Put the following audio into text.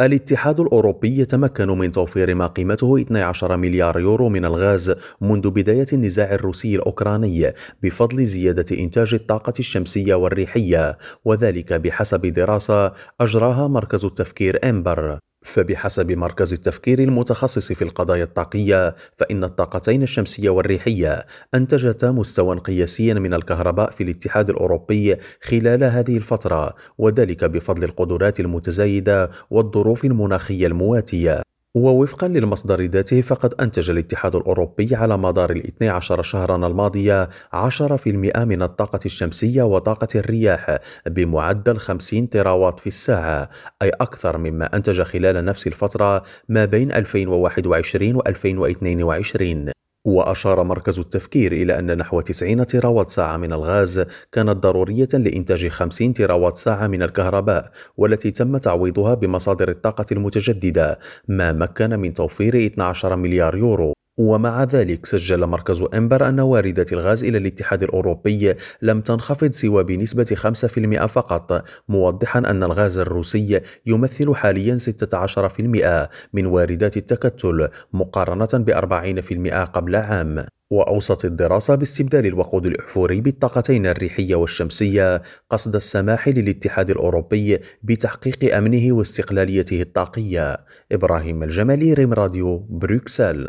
الاتحاد الأوروبي يتمكن من توفير ما قيمته 12 مليار يورو من الغاز منذ بداية النزاع الروسي الأوكراني بفضل زيادة إنتاج الطاقة الشمسية والريحية وذلك بحسب دراسة أجراها مركز التفكير إمبر. فبحسب مركز التفكير المتخصص في القضايا الطاقية فإن الطاقتين الشمسية والريحية أنتجتا مستوى قياسيا من الكهرباء في الاتحاد الأوروبي خلال هذه الفترة وذلك بفضل القدرات المتزايدة والظروف المناخية المواتية. ووفقا للمصدر ذاته فقد أنتج الاتحاد الأوروبي على مدار الاثني عشر شهرا الماضية 10% من الطاقة الشمسية وطاقة الرياح بمعدل 50 تراوات في الساعة أي أكثر مما أنتج خلال نفس الفترة ما بين 2021 و 2022 وأشار مركز التفكير إلى أن نحو 90 تراوات ساعة من الغاز كانت ضرورية لإنتاج 50 تراوات ساعة من الكهرباء والتي تم تعويضها بمصادر الطاقة المتجددة ما مكن من توفير 12 مليار يورو. ومع ذلك سجل مركز إمبر أن واردات الغاز إلى الاتحاد الأوروبي لم تنخفض سوى بنسبة 5% فقط موضحا أن الغاز الروسي يمثل حاليا 16% من واردات التكتل مقارنة ب 40% قبل عام. وأوصت الدراسة باستبدال الوقود الأحفوري بالطاقتين الريحية والشمسية قصد السماح للاتحاد الأوروبي بتحقيق أمنه واستقلاليته الطاقية. إبراهيم الجمالي ريم راديو بروكسل.